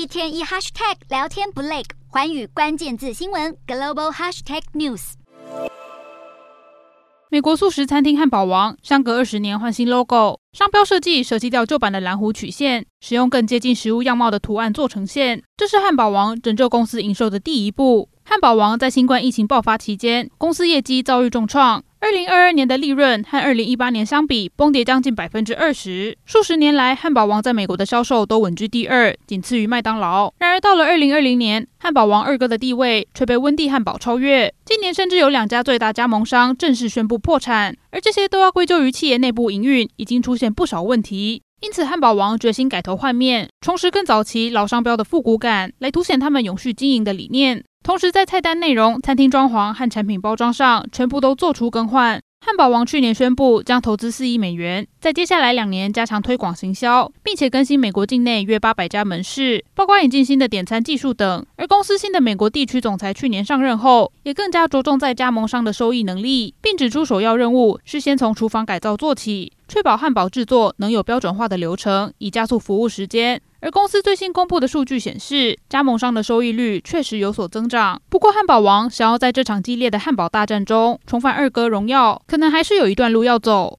一天一 hashtag 聊天不累，环宇关键字新闻 global hashtag news。美国素食餐厅汉堡王相隔二十年换新 logo，商标设计舍弃掉旧版的蓝弧曲线，使用更接近食物样貌的图案做呈现。这是汉堡王拯救公司营收的第一步。汉堡王在新冠疫情爆发期间，公司业绩遭遇重创。二零二二年的利润和二零一八年相比崩跌将近百分之二十。数十年来，汉堡王在美国的销售都稳居第二，仅次于麦当劳。然而到了二零二零年，汉堡王二哥的地位却被温蒂汉堡超越。今年甚至有两家最大加盟商正式宣布破产，而这些都要归咎于企业内部营运已经出现不少问题。因此，汉堡王决心改头换面，重拾更早期老商标的复古感，来凸显他们永续经营的理念。同时，在菜单内容、餐厅装潢和产品包装上，全部都做出更换。汉堡王去年宣布将投资四亿美元，在接下来两年加强推广行销，并且更新美国境内约八百家门市，包括引进新的点餐技术等。而公司新的美国地区总裁去年上任后，也更加着重在加盟商的收益能力，并指出首要任务是先从厨房改造做起，确保汉堡制作能有标准化的流程，以加速服务时间。而公司最新公布的数据显示，加盟商的收益率确实有所增长。不过，汉堡王想要在这场激烈的汉堡大战中重返二哥荣耀，可能还是有一段路要走。